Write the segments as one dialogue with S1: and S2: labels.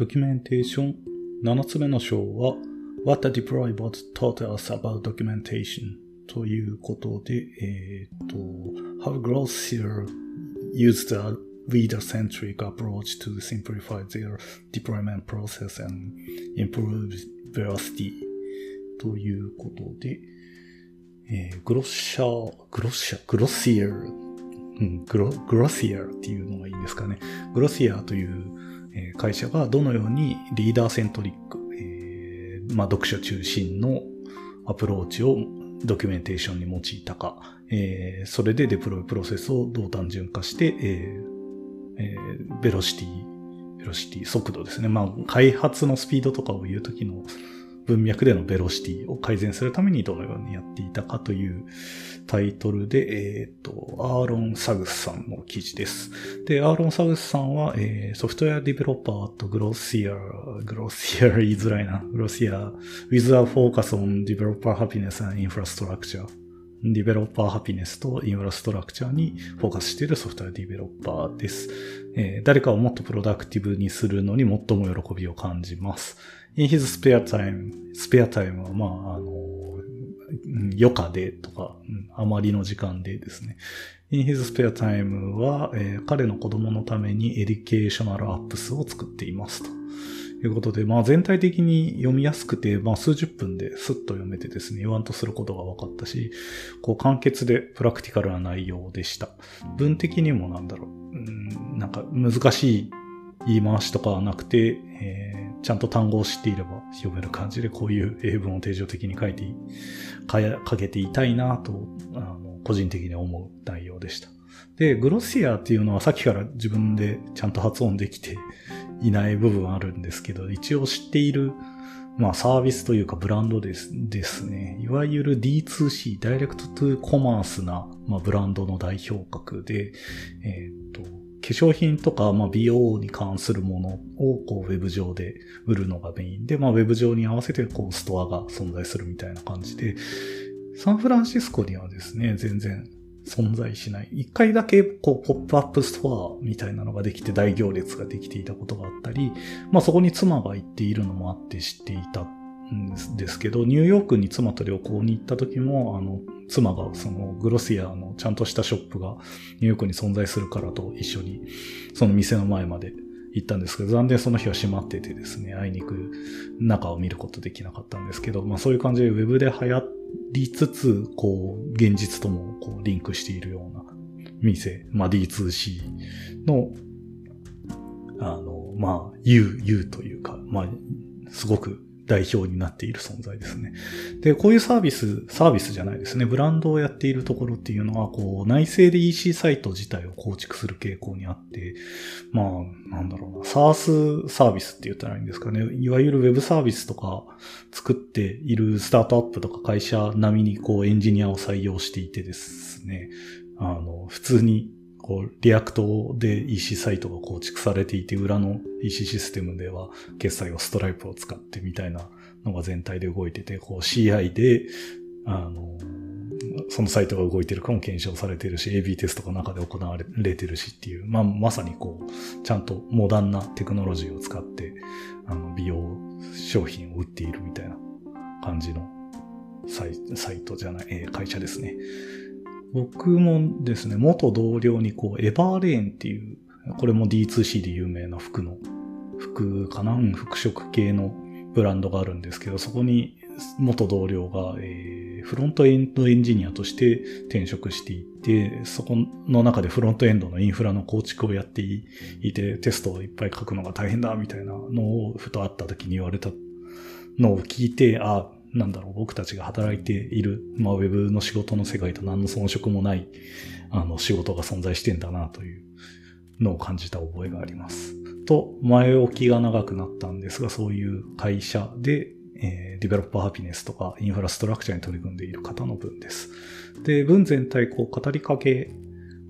S1: ドキュメンテーション7つ目の章は What the deploybot taught us about documentation ということで、えっ、と、How Glossier used a reader-centric approach to simplify their deployment process and improve velocity ということで、えー、グロッシャー、グロッシャー、グロッシアー、うん、グロ、グロシアーっていうのがいいんですかね。Glossier という、会社がどのように reader-centric、えー、まあ、読書中心のアプローチをドキュメンテーションに用いたか、えー、それでデプロイプロセスをどう単純化して、えーえー、 velocity、velocity、速度ですね。まあ、開発のスピードとかを言うときの文脈での velocity を改善するためにどのようにやっていたかというタイトルで、えっ、ー、と、 Aaron Suggs さんの記事です。で、アーロン・サグスさんは、えー、ソフトウェアディベロッパーとグロシア、グロシア言いづらいな、グロシア、with a focus on developer happiness and infrastructure ディベロッパーハピネスとインフラストラクチャーにフォーカスしているソフトウェアディベロッパーです。えー、誰かをもっとプロダクティブにするのに最も喜びを感じます。In his spare time, スペアタイムは、まあ、あの、余暇でとか、あまりの時間でですね。in his spare time は、えー、彼の子供のために educational apps を作っていますと。いうことで、まあ全体的に読みやすくて、まあ数十分でスッと読めてですね、言わんとすることが分かったし、こう簡潔でプラクティカルな内容でした。文的にもなんだろう、うん、なんか難しい言い回しとかはなくて、えー、ちゃんと単語を知っていれば読める感じでこういう英文を定常的に書いて、書けていたいなと、あの、個人的に思う内容でした。で、グロシアっていうのはさっきから自分でちゃんと発音できていない部分あるんですけど、一応知っている、まあサービスというかブランドですですね。いわゆる D2C、ダイレクトトゥーコマースな、まあ、ブランドの代表格で、えっ、と、化粧品とか、まあ、美容に関するものをこうウェブ上で売るのがメインで、まあ、ウェブ上に合わせてこうストアが存在するみたいな感じで、サンフランシスコにはですね、全然存在しない。一回だけこうポップアップストアみたいなのができて大行列ができていたことがあったり、まあそこに妻が行っているのもあって知っていたですけど、ニューヨークに妻と旅行に行った時も、あの、妻がその Glossier のちゃんとしたショップがニューヨークに存在するからと一緒にその店の前まで行ったんですけど、残念その日は閉まっててですね、あいにく中を見ることできなかったんですけど、まあそういう感じでウェブで流行りつつ、こう、現実ともこうリンクしているような店、まあ D2C の、あの、まあ U、U というか、まあ、すごく代表になっている存在ですね。で、こういうサービス、サービスじゃないですね。ブランドをやっているところっていうのは、こう、内製で EC サイト自体を構築する傾向にあって、まあ、なんだろうな、SARS サービスって言ったらいいんですかね。いわゆる Web サービスとか作っているスタートアップとか会社並みにこうエンジニアを採用していてですね。あの、普通にこう、 React で EC サイトが構築されていて、裏の EC システムでは決済をストライプを使ってみたいなのが全体で動いてて、こう CI で、あの、そのサイトが動いてるかも検証されてるし、AB テストが中で行われてるしっていう、まあ、まさにこう、ちゃんとモダンなテクノロジーを使って、あの、美容商品を売っているみたいな感じのサイサイトじゃない、会社ですね。僕もですね、元同僚にこう、エバーレーンっていう、これも D2C で有名な服の、服かな？服飾系のブランドがあるんですけど、そこに元同僚が、えー、フロントエンドエンジニアとして転職していって、そこの中でフロントエンドのインフラの構築をやっていて、テストをいっぱい書くのが大変だみたいなのをふと会った時に言われたのを聞いて、あ、なんだろう、僕たちが働いている、まあ、ウェブの仕事の世界と何の遜色もない、あの、仕事が存在してんだな、というのを感じた覚えがあります。と、前置きが長くなったんですが、そういう会社で、えー、ディベロッパーハピネスとかインフラストラクチャーに取り組んでいる方の文です。で、文全体、こう、語りかけ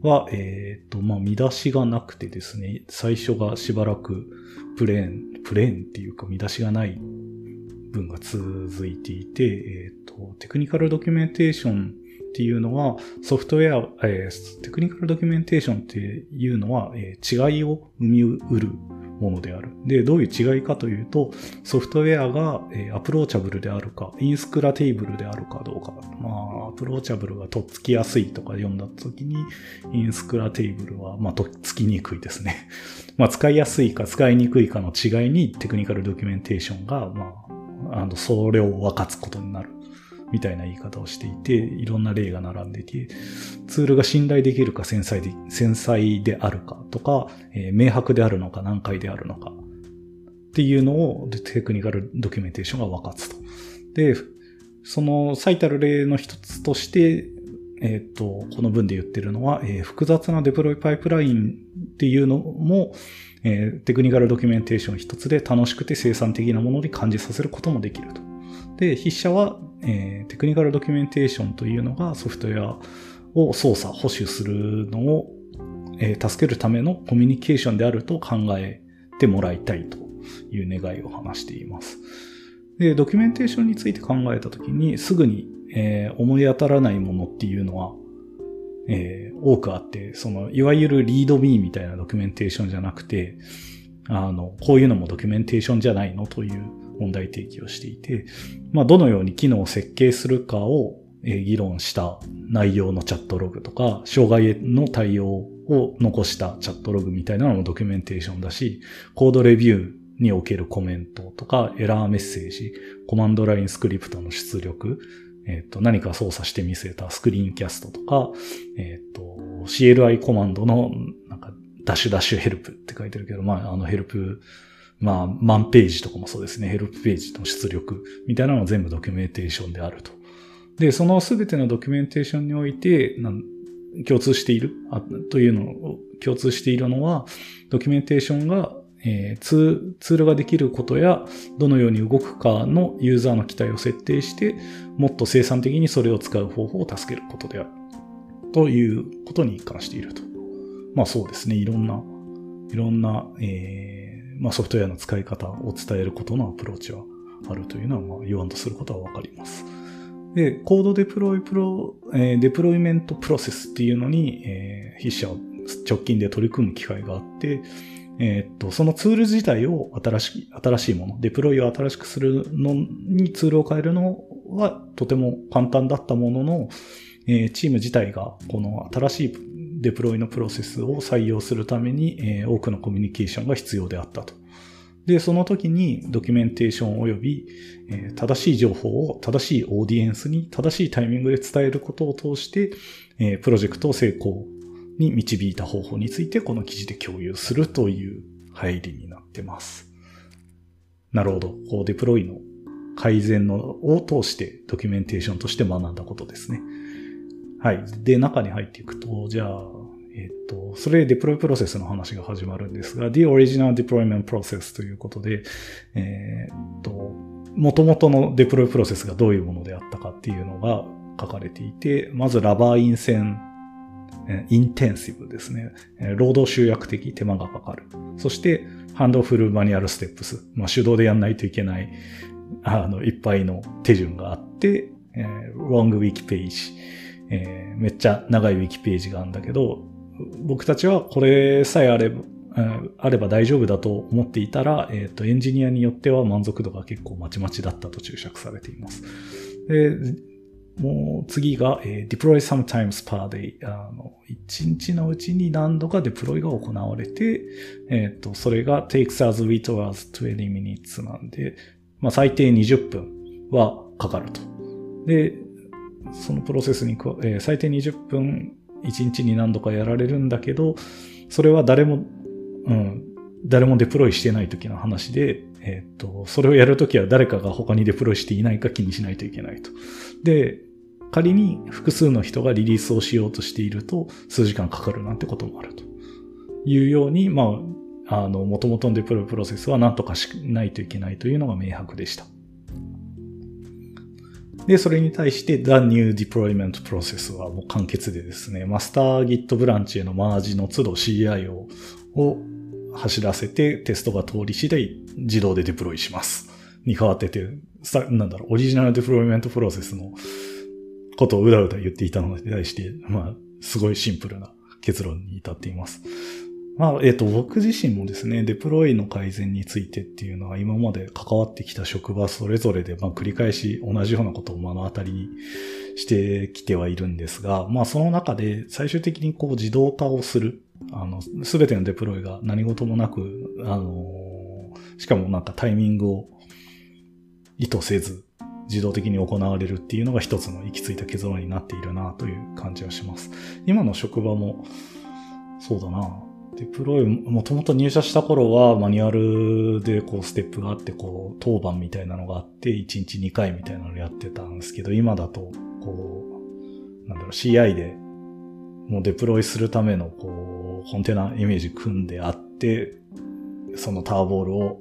S1: は、えっ、ー、と、まあ、見出しがなくてですね、最初がしばらくプレーン、プレーンっていうか見出しがない文が続いていて、えっ、ー、と、 technical documentation っていうのは、ソフトウェア、えー、 technical documentation っていうのは、えー、違いを生みうるものである。で、どういう違いかというと、ソフトウェアが、えー、 approachable であるか、 inscrutable であるかどうか。まあ、 approachable がとっつきやすいとか読んだ時に、インスクラテーブルは、まあ、とっつきにくいですね。まあ、使いやすいか使いにくいかの違いにテクニカルドキュメンテーションが、まあ、あの、それを分かつことになる。みたいな言い方をしていて、いろんな例が並んでいて、ツールが信頼できるか繊細で繊細であるかとか、えー、明白であるのか難解であるのかっていうのをテクニカルドキュメンテーションが分かつと。で、その最たる例の一つとして、えっ、ー、と、この文で言ってるのは、えー、複雑なデプロイパイプラインっていうのも、えー、テクニカルドキュメンテーション一つで楽しくて生産的なものに感じさせることもできると。で、筆者は、えー、テクニカルドキュメンテーションというのがソフトウェアを操作、保守するのを、えー、助けるためのコミュニケーションであると考えてもらいたいという願いを話しています。で、ドキュメンテーションについて考えたときに、すぐに、えー、思い当たらないものっていうのは、え、多くあって、その、いわゆるリードミーみたいなドキュメンテーションじゃなくて、あの、こういうのもドキュメンテーションじゃないのという問題提起をしていて、まあ、どのように機能を設計するかを議論した内容のチャットログとか、障害への対応を残したチャットログみたいなのもドキュメンテーションだし、コードレビューにおけるコメントとか、エラーメッセージ、コマンドラインスクリプトの出力、えっ、と、何か操作して見せたスクリーンキャストとか、えっ、と、CLI コマンドの、なんか、 dash dash help って書いてるけど、まあ、あのヘルプ、まあ、 man ページとかもそうですね、ヘルプページの出力みたいなのは全部ドキュメンテーションであると。で、そのすべてのドキュメンテーションにおいて、共通しているというのを、共通しているのは、ドキュメンテーションがえー、ツールができることや、どのように動くかのユーザーの期待を設定して、もっと生産的にそれを使う方法を助けることである。ということに関していると。まあそうですね。いろんな、いろんな、えー、まあソフトウェアの使い方を伝えることのアプローチはあるというのは、まあ言わんとすることはわかります。で、コードデプロイプロ、えー、 deployment process っていうのに、えー、筆者は直近で取り組む機会があって、えー、っと、そのツール自体を新しい、新しいもの、デプロイを新しくするのにツールを変えるのはとても簡単だったものの、えー、チーム自体がこの新しいデプロイのプロセスを採用するために、えー、多くのコミュニケーションが必要であったと。で、その時にドキュメンテーション及び、えー、正しい情報を正しいオーディエンスに正しいタイミングで伝えることを通して、えー、プロジェクトを成功に導いた方法についてこの記事で共有するという入りになってます。なるほど。こうデプロイの改善のを通してドキュメンテーションとして学んだことですね。はい。で、中に入っていくと、じゃあ、えっ、と、それでデプロイプロセスの話が始まるんですが、The Original Deployment Process ということで、えっ、と、元々のデプロイプロセスがどういうものであったかっていうのが書かれていて、まずラバーイン線インテンシブですね。労働集約的手間がかかる。そして、ハンドフルマニュアルステップス。まあ、手動でやんないといけない、あの、いっぱいの手順があって、えー、ロングウィキページ、えー、めっちゃ長いウィキページがあるんだけど、僕たちはこれさえあれば、あれば大丈夫だと思っていたら、えっ、ー、と、エンジニアによっては満足度が結構まちまちだったと注釈されています。でもう次が、えー、deploy sometimes per day。あの、1日のうちに何度かデプロイが行われて、えっ、ー、と、それが takes as little as 20 minutes なんで、まあ、最低20分はかかると。で、そのプロセスに、えー、最低20分1日に何度かやられるんだけど、それは誰も、うん、誰もデプロイしてない時の話で、えっ、ー、と、それをやるときは誰かが他にデプロイしていないか気にしないといけないと。で、仮に複数の人がリリースをしようとしていると数時間かかるなんてこともあるというように、まあ、あの、元々のデプロイプロセスは何とかしないといけないというのが明白でした。で、それに対して The New Deployment Process はもう簡潔でですね、マスター Git ブランチへのマージの都度 CI をを走らせてテストが通り次第自動でデプロイします。に変わってて、さ、なんだろう、オリジナルデプロイメントプロセスのことをうだうだ言っていたのに対して、まあ、すごいシンプルな結論に至っています。まあ、えっ、と、僕自身もですね、デプロイの改善についてっていうのは今まで関わってきた職場それぞれで、まあ、繰り返し同じようなことを目の当たりにしてきてはいるんですが、まあ、その中で最終的にこう自動化をする。あの、すべてのデプロイが何事もなく、あの、しかもなんかタイミングを意図せず、自動的に行われるっていうのが一つの行き着いた結論になっているなという感じはします。今の職場も、そうだな。デプロイ、もともと入社した頃はマニュアルでこうステップがあって、こう当番みたいなのがあって、1日2回みたいなのをやってたんですけど、今だと、こう、なんだろう、CI でもうデプロイするためのこう、コンテナイメージ組んであって、そのターボールを、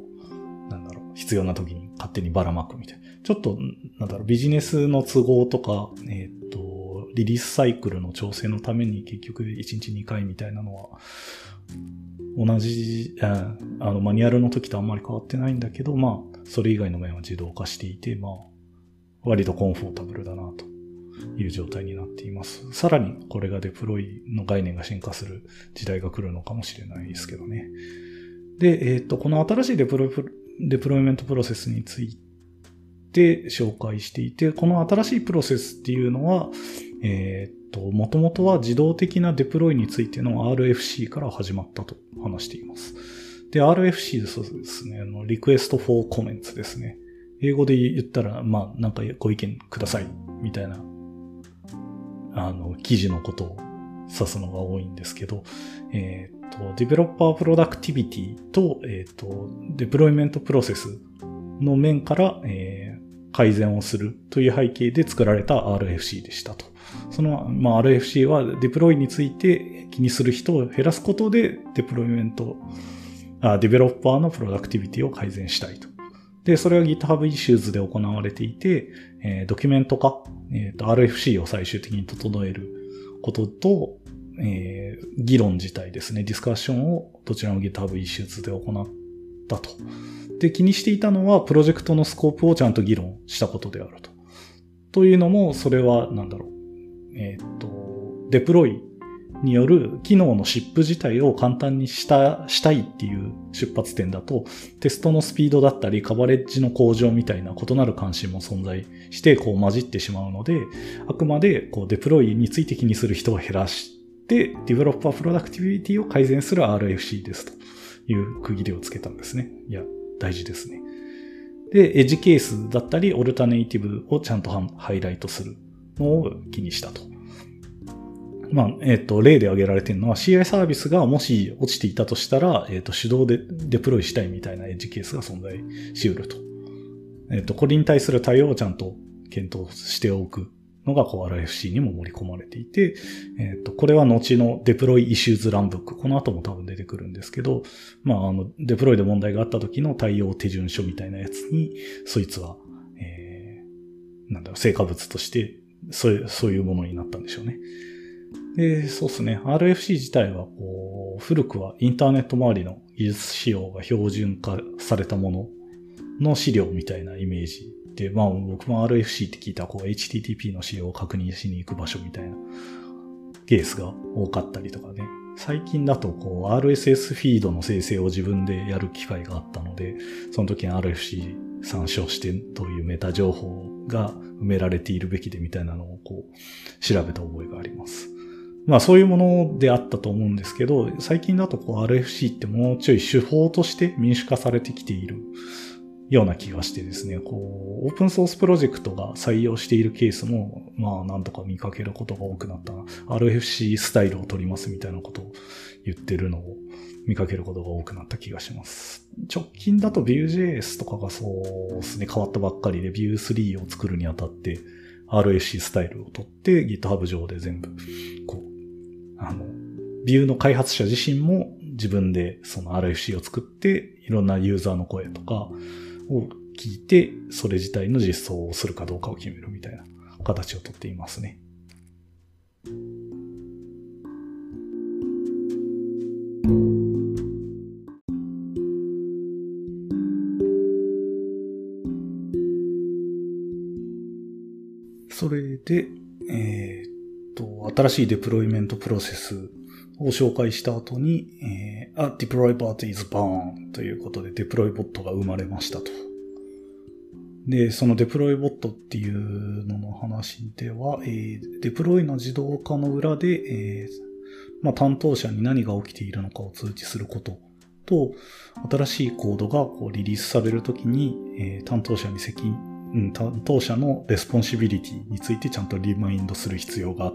S1: なんだろう、必要な時に勝手にばらまくみたいな。ちょっと、なんだろう、ビジネスの都合とか、えっ、と、リリースサイクルの調整のために結局1日2回みたいなのは、同じ、あの、マニュアルの時とあんまり変わってないんだけど、まあ、それ以外の面は自動化していて、まあ、割とコンフォータブルだな、という状態になっています。さらに、これがデプロイの概念が進化する時代が来るのかもしれないですけどね。で、えっ、と、この新しいデプロイ、デプロイメントプロセスについてて紹介していて、この新しいプロセスっていうのは、えっ、と、もともとは自動的なデプロイについての RFC から始まったと話しています。で、RFC ですね、あの、リクエストフォーコメンツですね。英語で言ったら、まあ、なんかご意見ください、みたいな、あの、記事のことを指すのが多いんですけど、えっ、と、 developer productivity と、えっ、と、 deployment process の面から、えー、改善をするという背景で作られた RFC でしたと。その、まあ、RFC はデプロイについて気にする人を減らすことで、 deployment、あ developer の productivity を改善したいと。で、それは GitHub Issues で行われていて、えー、ドキュメント化、え、ー、RFC を最終的に整えることと、えー、議論自体ですね、ディスカッションをどちらも GitHub Issues で行ったと。で、気にしていたのは、プロジェクトのスコープをちゃんと議論したことであると。というのも、それは、なんだろう。えっ、と、デプロイによる機能のシップ自体を簡単にした、したいっていう出発点だと、テストのスピードだったり、カバレッジの向上みたいな異なる関心も存在して、こう混じってしまうので、あくまで、こう、デプロイについて気にする人を減らして、 developer productivity を改善する RFC ですという区切りをつけたんですね。いや、大事ですね。で、エッジケースだったり、 alternative をちゃんとハイライトするのを気にしたと。まあ、えっ、ー、と、例で挙げられているのは CI サービスがもし落ちていたとしたら、えっ、ー、と、手動でデプロイしたいみたいなエッジケースが存在し得ると。えっ、ー、と、これに対する対応をちゃんと検討しておくのが、こう、RFC にも盛り込まれていて、えっ、と、これは後のデプロイイシューズランブック。この後も多分出てくるんですけど、まあ、あの、デプロイで問題があった時の対応手順書みたいなやつに、そいつは、えー、なんだろう、成果物としてそういう、そういうものになったんでしょうね。で、そうですね。RFC 自体は、こう、古くはインターネット周りの技術仕様が標準化されたものの資料みたいなイメージで、まあ僕も RFC って聞いたらこう HTTP の仕様を確認しに行く場所みたいなケースが多かったりとかね。最近だとこう RSS フィードの生成を自分でやる機会があったので、その時に RFC 参照してどういうメタ情報が埋められているべきでみたいなのをこう調べた覚えがあります。まあそういうものであったと思うんですけど、最近だとこう RFC ってもうちょい手法として民主化されてきているような気がしてですね、こう、オープンソースプロジェクトが採用しているケースも、まあなんとか見かけることが多くなったな。RFC スタイルを取りますみたいなことを言ってるのを見かけることが多くなった気がします。直近だと Vue.js とかがそうですね、変わったばっかりで Vue3 を作るにあたって RFC スタイルを取って GitHub 上で全部、こう、あの、Vue の開発者自身も自分でその RFC を作っていろんなユーザーの声とかを聞いてそれ自体の実装をするかどうかを決めるみたいな形をとっていますね。それで、えー、っと、新しいデプロイメントプロセスを紹介した後に、えー、a deploy bot is born ということでデプロイボットが生まれましたと。で、そのデプロイボットっていうのの話では、えー、デプロイの自動化の裏で、えーまあ、担当者に何が起きているのかを通知することと、新しいコードがこうリリースされるときに、えー、担当者に責任、うん、担当者の responsibility についてちゃんとリマインドする必要が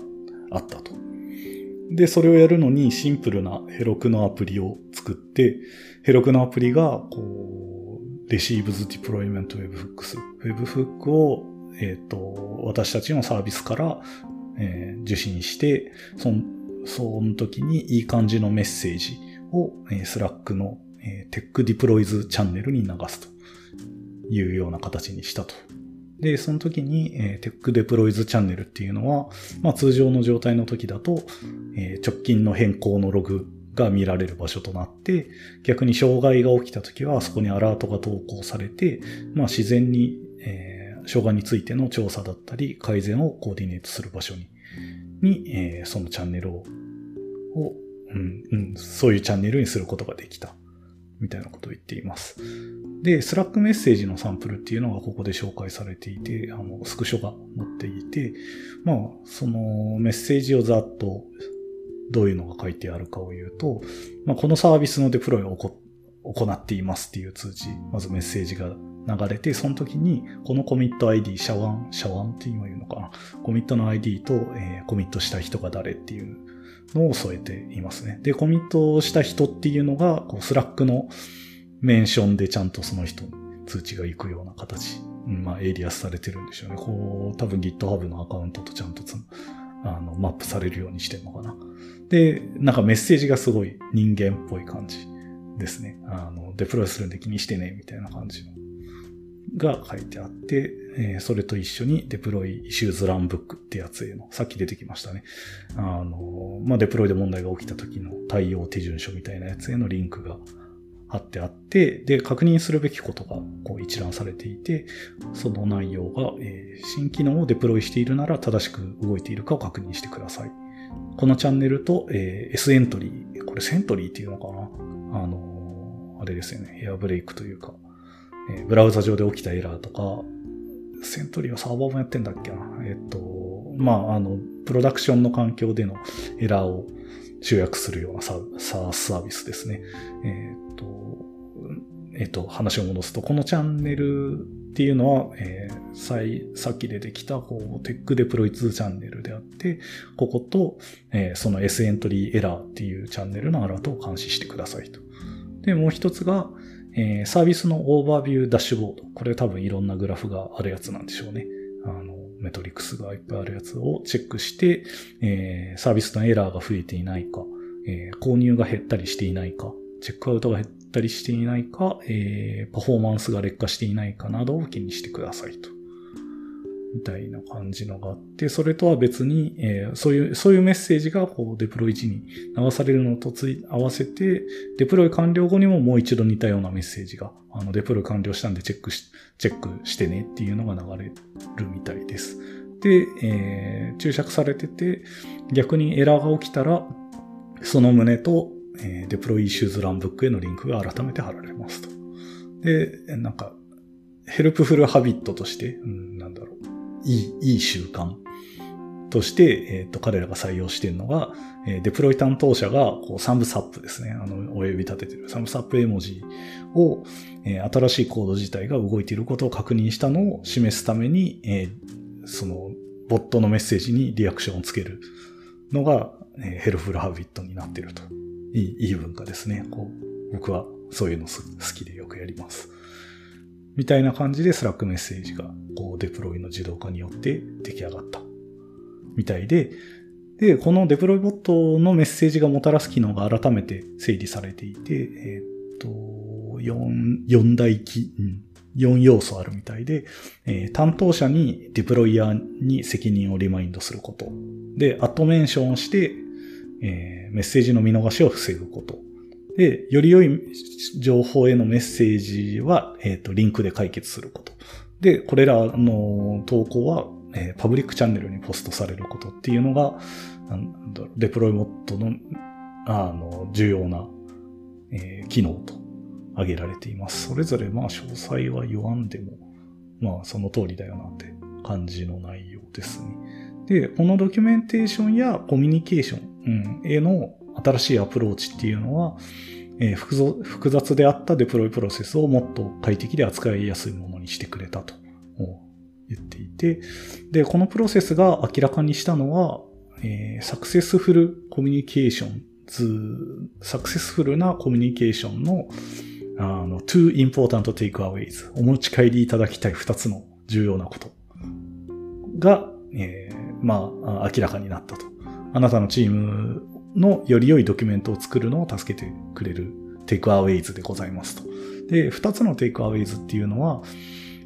S1: あったと。で、それをやるのにシンプルな Heroku のアプリを作って、ヘロクのアプリが、こう、Receives Deployment Webhooks。Webhook を、えっ、ー、と、私たちのサービスから、えー、受信して、その、その時にいい感じのメッセージを、えー、Slack の、えー、Tech Deploys チャンネルに流すというような形にしたと。で、その時に、えー、Tech Deploys チャンネルっていうのは、まあ通常の状態の時だと、えー、直近の変更のログが見られる場所となって、逆に障害が起きた時はそこにアラートが投稿されて、まあ自然に、えー、障害についての調査だったり改善をコーディネートする場所に、に、えー、そのチャンネルを、をうん、うん、そういうチャンネルにすることができた。みたいなことを言っています。で、スラックメッセージのサンプルっていうのがここで紹介されていて、あの、スクショが載っていて、まあ、そのメッセージをざっとどういうのが書いてあるかを言うと、まあ、このサービスのデプロイを行っていますっていう通知、まずメッセージが流れて、その時に、このコミット ID、シャワン、シャワンって今言うのかな？コミットの ID と、えー、コミットした人が誰っていうのを添えていますね。で、コミットした人っていうのが、こう、 Slack のメンションでちゃんとその人に通知が行くような形。うん、まあ、エイリアスされてるんでしょうね。こう、多分 GitHub のアカウントとちゃんとつあの、マップされるようにしてるのかな。で、なんかメッセージがすごい人間っぽい感じですね。あの、デプロイするんで気にしてね、みたいな感じの。が書いてあって、えー、それと一緒に deploy issues runbook ってやつへの、さっき出てきましたね。あの、まあ、デプロイで問題が起きた時の対応手順書みたいなやつへのリンクが貼ってあって、で、確認するべきことがこう一覧されていて、その内容が、えー、新機能をデプロイしているなら正しく動いているかを確認してください。このチャンネルと、えー、S エントリー、これセントリーっていうのかな？あの、あれですよね。エアブレイクというか、えー、ブラウザ上で起きたエラーとか、セントリーはサーバーもやってんだっけな。えっ、と、まあ、あの、プロダクションの環境でのエラーを集約するようなサーサービスですね。えっ、と、えっ、と、話を戻すと、このチャンネルっていうのは、えー、さい、さっき出てきた、こう、テックデプロイ2チャンネルであって、ここと、えー、その S エントリーエラーっていうチャンネルのアラートを監視してくださいと。で、もう一つが、えー、サービスのオーバービューダッシュボード。これ多分いろんなグラフがあるやつなんでしょうね。あの、メトリックスがいっぱいあるやつをチェックして、えー、サービスのエラーが増えていないか、えー、購入が減ったりしていないか、チェックアウトが減ったりしていないか、えー、パフォーマンスが劣化していないかなどを気にしてくださいと。みたいな感じのがあって、それとは別に、えー、そういう、そういうメッセージがこうデプロイ時に流されるのとつい合わせて、デプロイ完了後にももう一度似たようなメッセージが、あの、デプロイ完了したんでチェックし、チェックしてねっていうのが流れるみたいです。で、えー、注釈されてて、逆にエラーが起きたら、その旨と、えー、 deploy issues runbook へのリンクが改めて貼られますと。で、なんか、 helpful habit として、うん、なんだろう。いい、いい習慣として、えっ、ー、と、彼らが採用しているのが、えー、デプロイ担当者が、こう、 thumbs up ですね。あの、親指立ててる thumbs up 絵文字を、えー、新しいコード自体が動いていることを確認したのを示すために、えー、その、ボットのメッセージにリアクションをつけるのが、えー、ヘルフルハビットになっていると。いい、いい文化ですね。こう、僕はそういうの好きでよくやります。みたいな感じでスラックメッセージが、こう、デプロイの自動化によって出来上がった。みたいで、で、このデプロイボットのメッセージがもたらす機能が改めて整理されていて、えっ、と、4、4大機、うん、4要素あるみたいで、えー、担当者にデプロイヤーに責任をリマインドすること。で、アットメンションをして、えー、メッセージの見逃しを防ぐこと。で、より良い情報へのメッセージは、えっ、ー、と、リンクで解決すること。で、これらの投稿は、えー、パブリックチャンネルにポストされることっていうのが、なんだろデプロイモットのあの、重要な、えー、機能と挙げられています。それぞれまあ詳細は言わんでも、まあその通りだよなって感じの内容ですね。で、このドキュメンテーションやコミュニケーションうんへの新しいアプローチっていうのは、えー、複雑であったデプロイプロセスをもっと快適で扱いやすいものにしてくれたと言っていて、で、このプロセスが明らかにしたのは、えー、サクセスフルコミュニケーションズ、サクセスフルなコミュニケーションの、あの、two important takeaways お持ち帰りいただきたい二つの重要なことが、えー、まあ、明らかになったと。あなたのチームのより良いドキュメントを作るのを助けてくれるテイクアウェイズでございますと。で、二つのテイクアウェイズっていうのは、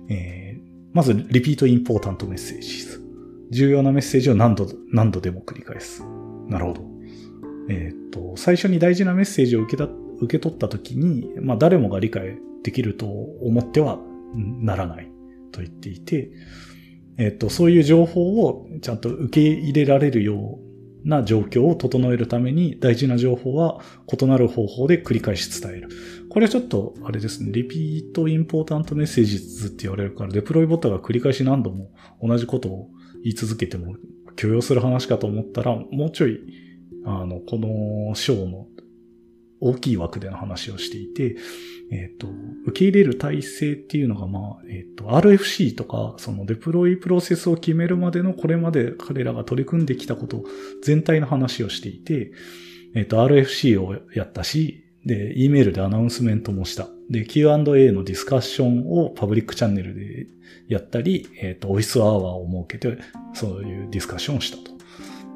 S1: えー、まず、リピートインポータントメッセージ。重要なメッセージを何度、何度でも繰り返す。なるほど。えっ、と、最初に大事なメッセージを受けた、受け取ったときに、まあ誰もが理解できると思ってはならないと言っていて、えっ、と、そういう情報をちゃんと受け入れられるような状況を整えるために大事な情報は異なる方法で繰り返し伝える。これはちょっと、あれですね、リピートインポータントメッセージズって言われるから、デプロイボタが繰り返し何度も同じことを言い続けても許容する話かと思ったら、もうちょいあの、この章の大きい枠での話をしていて、えっ、ー、と、受け入れる体制っていうのが、まあ、えっ、ー、と、RFC とか、そのデプロイプロセスを決めるまでのこれまで彼らが取り組んできたこと全体の話をしていて、えっ、ー、と、RFC をやったし、で、E メールでアナウンスメントもした。で、Q&A のディスカッションを public channel でやったり、えっ、と、オフィスアワーを設けて、そういうディスカッションをしたと。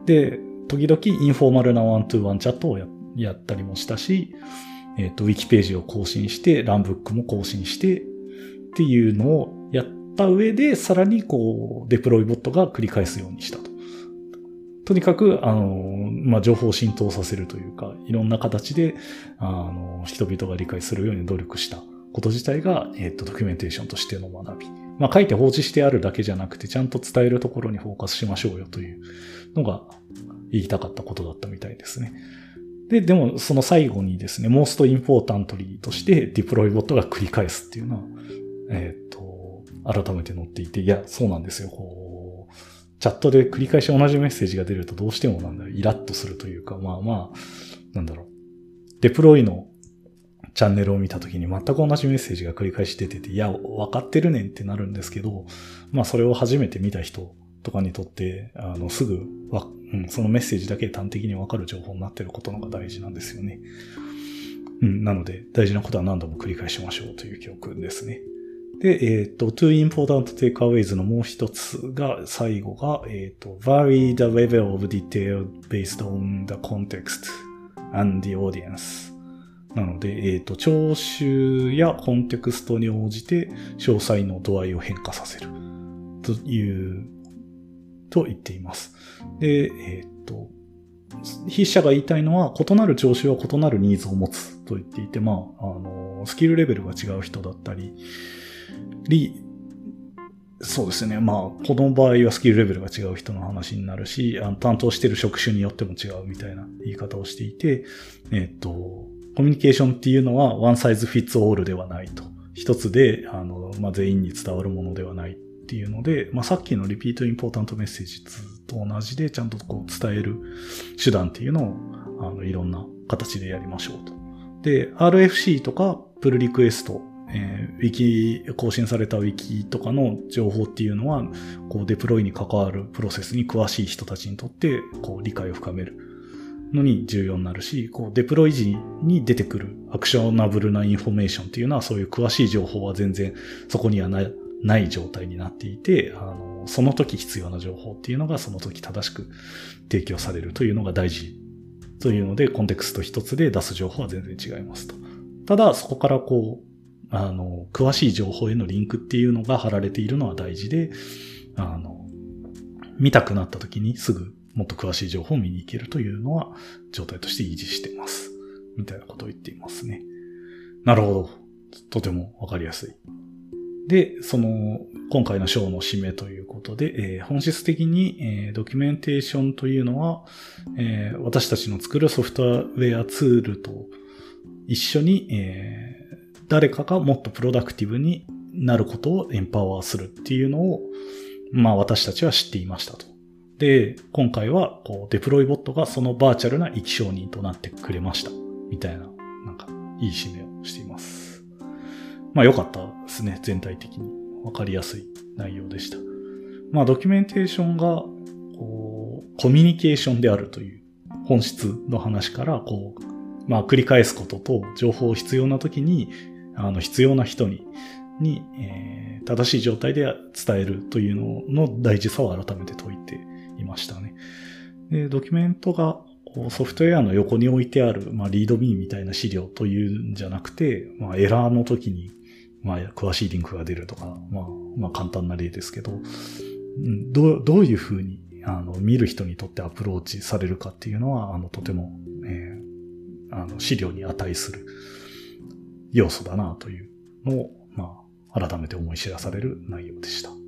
S1: で、時々インフォーマルな one-to-one chat をやってやったりもしたし、えっ、ー、と、ウィキページを更新して、 runbook も更新して、っていうのをやった上で、さらにこう、デプロイボットが繰り返すようにしたと。とにかく、あの、まあ、情報を浸透させるというか、いろんな形で、あの、人々が理解するように努力したこと自体が、えっ、ー、と、ドキュメンテーションとしての学び。まあ、書いて放置してあるだけじゃなくて、ちゃんと伝えるところにフォーカスしましょうよというのが、言いたかったことだったみたいですね。で、でもその最後にですね、most importantly としてディプロイボットが繰り返すっていうのは、えっ、ー、と、改めて載っていて、いや、そうなんですよ。こう、チャットで繰り返し同じメッセージが出るとどうしてもなんだイラッとするというか、まあまあ、なんだろう。デプロイのチャンネルを見たときに全く同じメッセージが繰り返し出てて、いや、分かってるねんってなるんですけど、まあそれを初めて見た人とかにとって、あの、すぐわ、うん、そのメッセージだけ端的にわかる情報になってることのが大事なんですよね。うん、なので、大事なことは何度も繰り返しましょうという教訓ですね。で、えっ、ー、と、two important takeaways のもう一つが、最後が、えっ、ー、と、vary the level of detail based on the context and the audience. なので、えっ、ー、と、聴取やコンテクストに応じて詳細の度合いを変化させるというと言っています。で、えー、っと、筆者が言いたいのは、異なる聴衆は異なるニーズを持つと言っていて、まあ、あの、スキルレベルが違う人だったり、そうですね。まあ、この場合はスキルレベルが違う人の話になるし、あの担当してる職種によっても違うみたいな言い方をしていて、えっと、コミュニケーションっていうのはワンサイズフィッツオールではないと。一つで、あの、まあ、全員に伝わるものではないっていうので、まあ、さっきのリピートインポータントメッセージと同じで、ちゃんとこう伝える手段っていうのを、あの、いろんな形でやりましょうと。で、RFC とか、プルリクエスト、えー、ウィキ、更新されたウィキとかの情報っていうのは、こう、デプロイに関わるプロセスに詳しい人たちにとって、こう、理解を深めるのに重要になるし、こう、デプロイ時に出てくる actionable なインフォメーションっていうのは、そういう詳しい情報は全然そこにはない、ない状態になっていて、あの、その時必要な情報っていうのがその時正しく提供されるというのが大事というので、コンテクスト一つで出す情報は全然違いますと。ただ、そこからこう、あの、詳しい情報へのリンクっていうのが貼られているのは大事で、あの、見たくなった時にすぐもっと詳しい情報を見に行けるというのは状態として維持してます。みたいなことを言っていますね。なるほど。とてもわかりやすい。で、その、今回の章の締めということで、えー、本質的に、えー、ドキュメンテーションというのは、えー、私たちの作るソフトウェアツールと一緒に、え誰かがもっとプロダクティブになることをエンパワーするっていうのを、まあ私たちは知っていましたと。で、今回は、こう、デプロイボットがそのバーチャルな生き証人となってくれました。みたいな、なんか、いい締め。まあ良かったですね。全体的に。わかりやすい内容でした。まあドキュメンテーションが、こう、コミュニケーションであるという本質の話から、こう、まあ繰り返すことと情報を必要な時にあの、必要な人に、に、えー、正しい状態で伝えるというのの大事さを改めて説いていましたね。で、ドキュメントがソフトウェアの横に置いてある、まあ、リードミーみたいな資料というんじゃなくて、まあ、エラーの時に、まあ、詳しいリンクが出るとか、まあ、まあ、簡単な例ですけど、どう、どういうふうに、あの、見る人にとってアプローチされるかっていうのは、あの、とても、えー、あの、資料に値する、要素だなというのを、まあ、改めて思い知らされる内容でした。